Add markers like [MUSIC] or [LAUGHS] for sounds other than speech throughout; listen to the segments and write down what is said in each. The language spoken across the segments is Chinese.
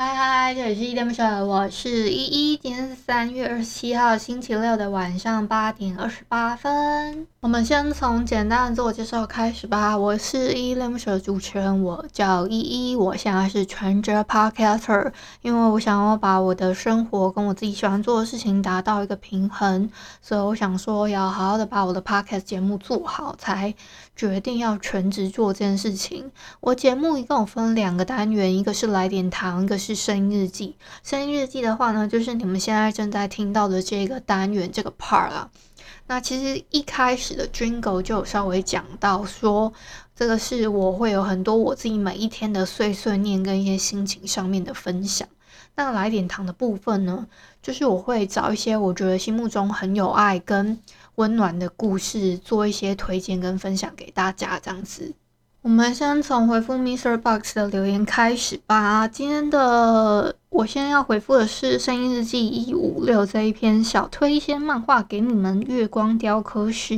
嗨嗨，这里是依依恋不舍，我是依依。今天是三月二十七号星期六的晚上八点二十八分。我们先从简单的自我介绍开始吧。我是依依恋不舍主持人，我叫依依。我现在是全职 podcaster，因为我想要把我的生活跟我自己喜欢做的事情达到一个平衡，所以我想说要好好的把我的 podcast 节目做好，才决定要全职做这件事情。我节目一共分两个单元，一个是来点糖，一个是。是声音日记。声音日记的话呢，就是你们现在正在听到的这个单元这个 part 啊。那其实一开始的 jingle 就有稍微讲到说，这个是我会有很多我自己每一天的碎碎念跟一些心情上面的分享。那来点糖的部分呢，就是我会找一些我觉得心目中很有爱跟温暖的故事，做一些推荐跟分享给大家，这样子。我们先从回复 Mr. Box 的留言开始吧。今天的我先要回复的是《声音日记一五六》这一篇小推一些漫画给你们，《月光雕刻师》。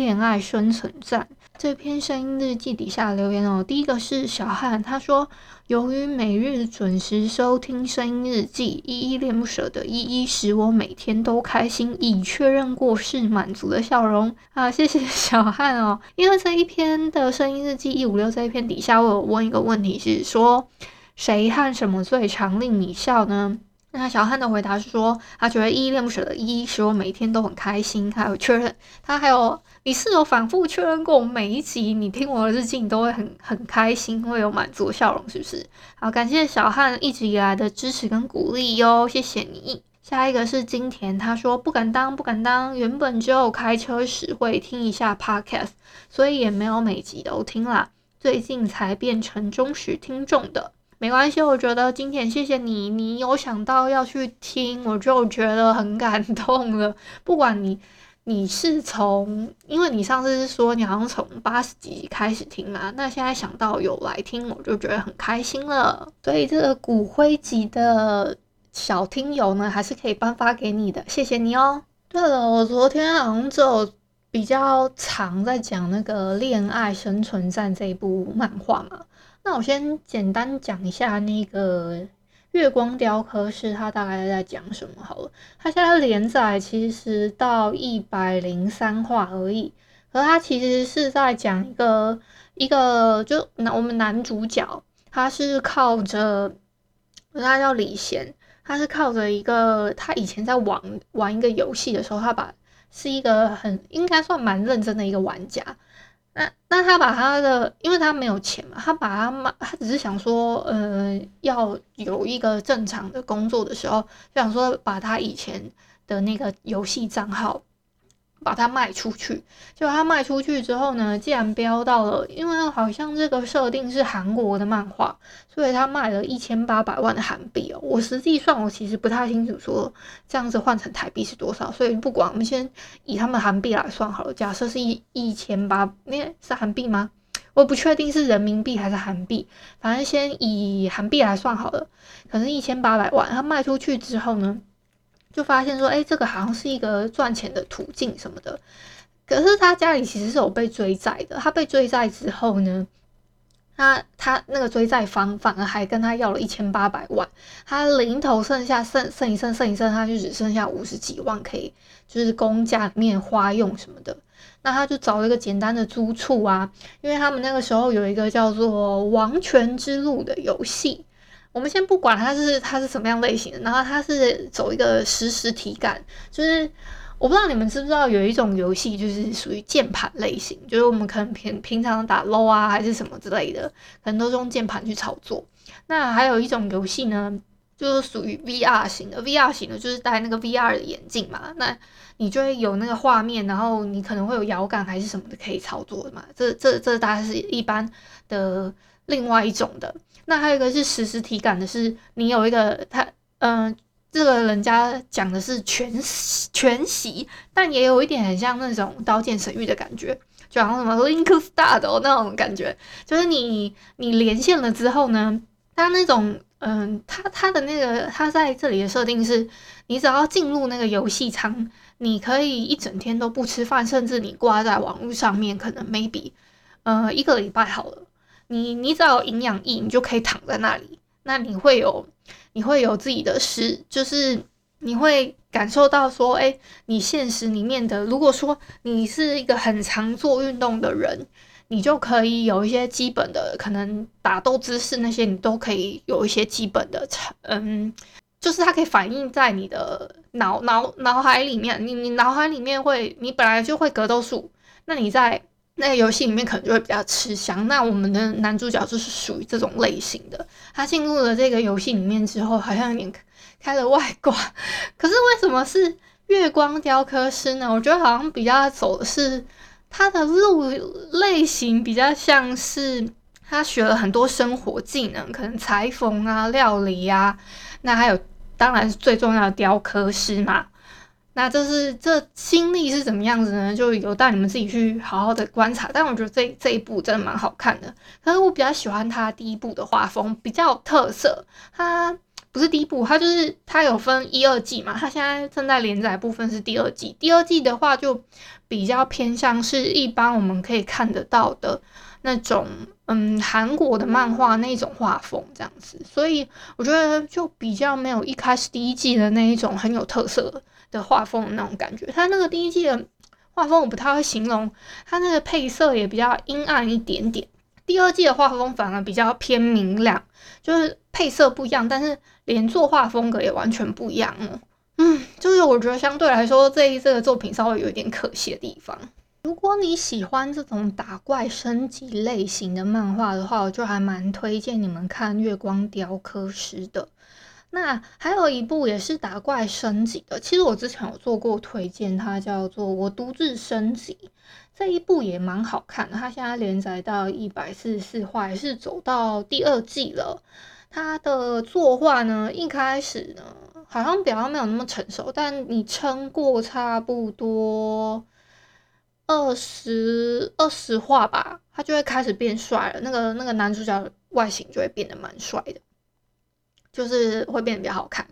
恋爱生存战这篇声音日记底下留言哦，第一个是小汉，他说：“由于每日准时收听声音日记，依依恋不舍的依依使我每天都开心，已确认过是满足的笑容啊！”谢谢小汉哦，因为这一篇的声音日记一五六这一篇底下，我有问一个问题是说，谁和什么最常令你笑呢？那小汉的回答是说，他觉得依依恋不舍的依依使我每天都很开心，还有确认他还有。你是有反复确认过，我每一集你听我的日记，你都会很很开心，会有满足的笑容，是不是？好，感谢小汉一直以来的支持跟鼓励哟，谢谢你。下一个是金田，他说不敢当，不敢当，原本只有开车时会听一下 podcast，所以也没有每集都听啦，最近才变成忠实听众的。没关系，我觉得今天谢谢你，你有想到要去听，我就觉得很感动了，不管你。你是从，因为你上次是说你好像从八十几集开始听嘛，那现在想到有来听，我就觉得很开心了。所以这个骨灰级的小听友呢，还是可以颁发给你的，谢谢你哦。对了，我昨天好像就比较常在讲那个《恋爱生存战》这一部漫画嘛，那我先简单讲一下那个。月光雕刻师他大概在讲什么？好了，他现在连载其实到一百零三话而已，而他其实是在讲一个一个就男我们男主角，他是靠着他叫李贤，他是靠着一个他以前在玩玩一个游戏的时候，他把是一个很应该算蛮认真的一个玩家。那那他把他的，因为他没有钱嘛，他把他妈，他只是想说，呃，要有一个正常的工作的时候，就想说把他以前的那个游戏账号。把它卖出去，结果他卖出去之后呢，竟然飙到了，因为好像这个设定是韩国的漫画，所以他卖了一千八百万的韩币哦。我实际算，我其实不太清楚说这样子换成台币是多少，所以不管，我们先以他们韩币来算好了。假设是一一千八，那是韩币吗？我不确定是人民币还是韩币，反正先以韩币来算好了，可能一千八百万。他卖出去之后呢，就发现说，哎、这个好像是一个赚钱的途径什么的。可是他家里其实是有被追债的。他被追债之后呢，他他那个追债方反而还跟他要了一千八百万。他零头剩下剩剩一剩剩一剩，他就只剩下五十几万可以，就是供家里面花用什么的。那他就找了一个简单的租处啊，因为他们那个时候有一个叫做《王权之路》的游戏。我们先不管它是它是什么样类型的，然后它是走一个实时体感，就是我不知道你们知不知道有一种游戏就是属于键盘类型，就是我们可能平平常打 LOL 啊还是什么之类的，可能都是用键盘去操作。那还有一种游戏呢，就是属于 VR 型的，VR 型的就是戴那个 VR 的眼镜嘛，那你就会有那个画面，然后你可能会有摇杆还是什么的可以操作的嘛。这这这大概是一般的。另外一种的。那还有一个是实时体感的，是你有一个他，嗯、这个人家讲的是全全息，但也有一点很像那种《刀剑神域》的感觉，就好像什么 Link Star 的那种感觉，就是你你连线了之后呢，他那种，嗯、他他的那个他在这里的设定是，你只要进入那个游戏舱，你可以一整天都不吃饭，甚至你挂在网络上面，可能 maybe，呃，一个礼拜好了。你你只要有营养液，你就可以躺在那里。那你会有，你会有自己的事，就是你会感受到说，哎、你现实里面的，如果说你是一个很常做运动的人，你就可以有一些基本的，可能打斗姿势那些，你都可以有一些基本的，嗯，就是它可以反映在你的脑脑脑海里面。你你脑海里面会，你本来就会格斗术，那你在。那个游戏里面可能就会比较吃香。那我们的男主角就是属于这种类型的。他进入了这个游戏里面之后，好像有点开了外挂。可是为什么是月光雕刻师呢？我觉得好像比较走的是他的路类型比较像是他学了很多生活技能，可能裁缝啊、料理啊。那还有，当然是最重要的雕刻师嘛。那这是这经历是怎么样子呢？就有待你们自己去好好的观察。但我觉得这这一部真的蛮好看的。可是我比较喜欢它第一部的画风，比较有特色。它不是第一部，它就是它有分一二季嘛。它现在正在连载部分是第二季。第二季的话就比较偏向是一般我们可以看得到的那种，嗯，韩国的漫画那种画风这样子。所以我觉得就比较没有一开始第一季的那一种很有特色的画风的那种感觉，它那个第一季的画风我不太会形容，它那个配色也比较阴暗一点点。第二季的画风反而比较偏明亮，就是配色不一样，但是连作画风格也完全不一样哦。嗯，就是我觉得相对来说这一这个作品稍微有一点可惜的地方。如果你喜欢这种打怪升级类型的漫画的话，我就还蛮推荐你们看《月光雕刻师》的。那还有一部也是打怪升级的，其实我之前有做过推荐，它叫做《我独自升级》，这一部也蛮好看的。它现在连载到一百四十四话，也是走到第二季了。它的作画呢，一开始呢好像比较没有那么成熟，但你撑过差不多二十二十话吧，他就会开始变帅了。那个那个男主角外形就会变得蛮帅的。就是会变得比较好看，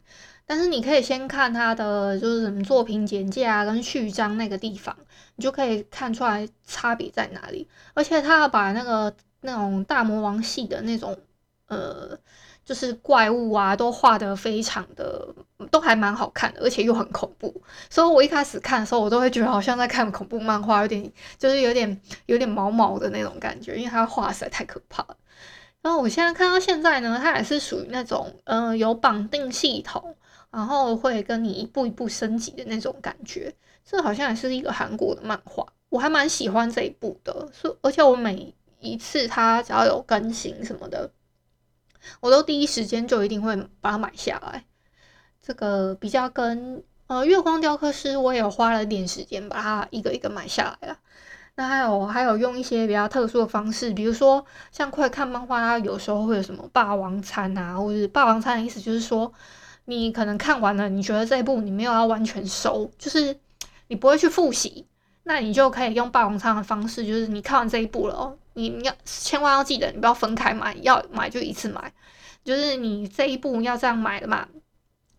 但是你可以先看他的就是什么作品简介啊，跟序章那个地方，你就可以看出来差别在哪里。而且他要把那个那种大魔王系的那种呃，就是怪物啊，都画得非常的，都还蛮好看的，而且又很恐怖。所以我一开始看的时候，我都会觉得好像在看恐怖漫画，有点就是有点有点毛毛的那种感觉，因为他画实在太可怕了。然后我现在看到现在呢，它也是属于那种，嗯、有绑定系统，然后会跟你一步一步升级的那种感觉。这好像也是一个韩国的漫画，我还蛮喜欢这一部的。所，而且我每一次它只要有更新什么的，我都第一时间就一定会把它买下来。这个比较跟呃月光雕刻师，我也有花了点时间把它一个一个买下来了。那还有还有用一些比较特殊的方式，比如说像快看漫画，它有时候会有什么霸王餐啊，或者霸王餐的意思就是说，你可能看完了，你觉得这一部你没有要完全收，就是你不会去复习，那你就可以用霸王餐的方式，就是你看完这一部了哦，你要千万要记得，你不要分开买，要买就一次买，就是你这一部要这样买的嘛，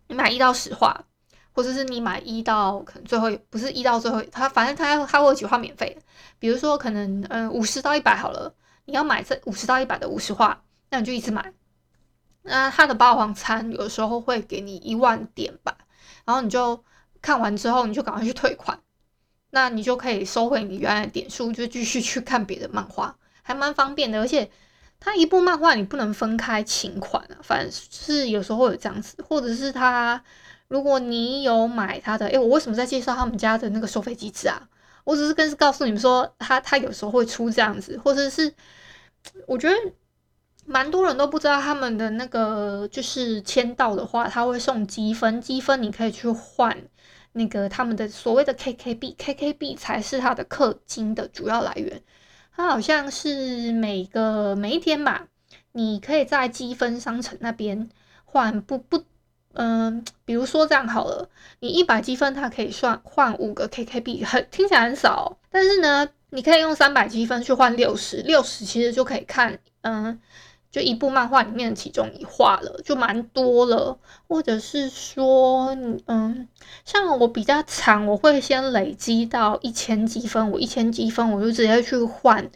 你买一到十话。或者是你买一到可能最后不是一到最后，它反正它它会有几话免费的，比如说可能嗯五十到一百好了，你要买这五十到一百的五十话，那你就一次买。那它的霸王餐有时候会给你一万点吧，然后你就看完之后你就赶快去退款，那你就可以收回你原来的点数，就继续去看别的漫画，还蛮方便的。而且它一部漫画你不能分开请款啊，反正是有时候会有这样子，或者是它。如果你有买他的，诶、我为什么在介绍他们家的那个收费机制啊？我只是跟告诉你们说，他他有时候会出这样子，或者是我觉得蛮多人都不知道他们的那个就是签到的话，他会送积分，积分你可以去换那个他们的所谓的 KK 币，KK 币才是他的氪金的主要来源。它好像是每个每一天吧，你可以在积分商城那边换不不，嗯、比如说这样好了，你一百积分它可以算换五个 KK 币，很听起来很少，但是呢，你可以用三百积分去换六十，六十其实就可以看，嗯、就一部漫画里面的其中一话了，就蛮多了，或者是说，嗯，像我比较长，我会先累积到一千积分，我一千积分我就直接去换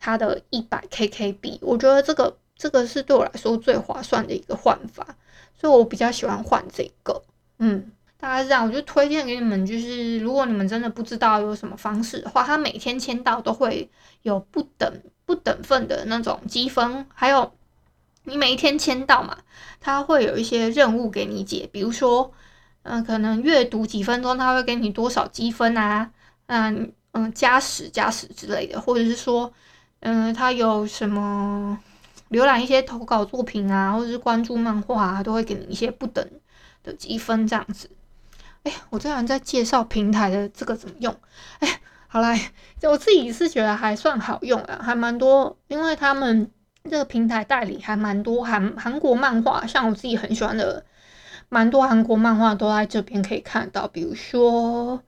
它的一百 KK 币，我觉得这个这个是对我来说最划算的一个换法，所以我比较喜欢换这个，嗯，大概是这样，我就推荐给你们，就是如果你们真的不知道有什么方式的话，它每天签到都会有不等不等份的那种积分，还有。你每一天签到嘛，他会有一些任务给你解，比如说，嗯、可能阅读几分钟，他会给你多少积分啊？嗯嗯，加十加十之类的，或者是说，嗯、他有什么浏览一些投稿作品啊，或者是关注漫画啊，都会给你一些不等的积分这样子。哎，我这样在介绍平台的这个怎么用？哎，好啦，我自己是觉得还算好用啊，还蛮多，因为他们。这个平台代理还蛮多韩韩国漫画，像我自己很喜欢的，蛮多韩国漫画都在这边可以看到，比如说《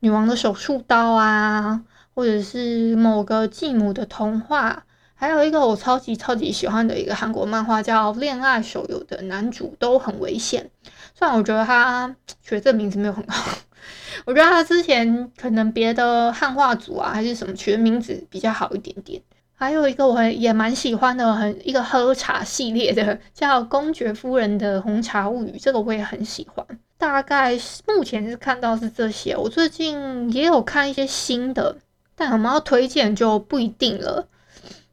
女王的手术刀》啊，或者是某个继母的童话，还有一个我超级超级喜欢的一个韩国漫画叫《恋爱手游》的男主都很危险，虽然我觉得他取这名字没有很好，[LAUGHS] 我觉得他之前可能别的汉化组啊还是什么取的名字比较好一点点。还有一个我也蛮喜欢的，很一个喝茶系列的，叫《公爵夫人的红茶物语》，这个我也很喜欢。大概目前是看到是这些，我最近也有看一些新的，但我们要推荐就不一定了。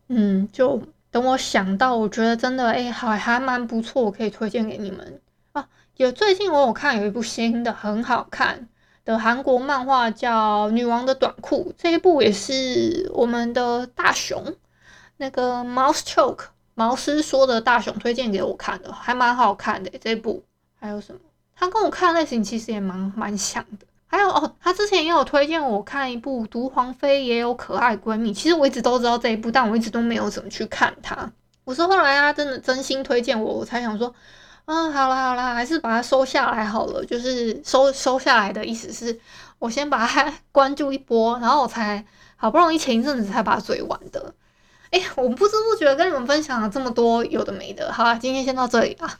嗯，就等我想到，我觉得真的哎，还还蛮不错，我可以推荐给你们啊。有最近我有看有一部新的，很好看。的韩国漫画叫《女王的短裤》，这一部也是我们的大雄那个 Mouse Choke 毛师说的大雄推荐给我看的，还蛮好看的。这一部还有什么？他跟我看类型其实也蛮蛮像的。还有哦，他之前也有推荐我看一部《毒皇妃也有可爱闺蜜》，其实我一直都知道这一部，但我一直都没有怎么去看它。我是后来他真的真心推荐我，我才想说。嗯，好啦好啦，还是把它收下来好了。就是收收下来的意思是，我先把它 [LAUGHS] 关注一波，然后我才好不容易前一阵子才把它追完的。哎，我不知不觉跟你们分享了这么多有的没的，好啦，今天先到这里吧。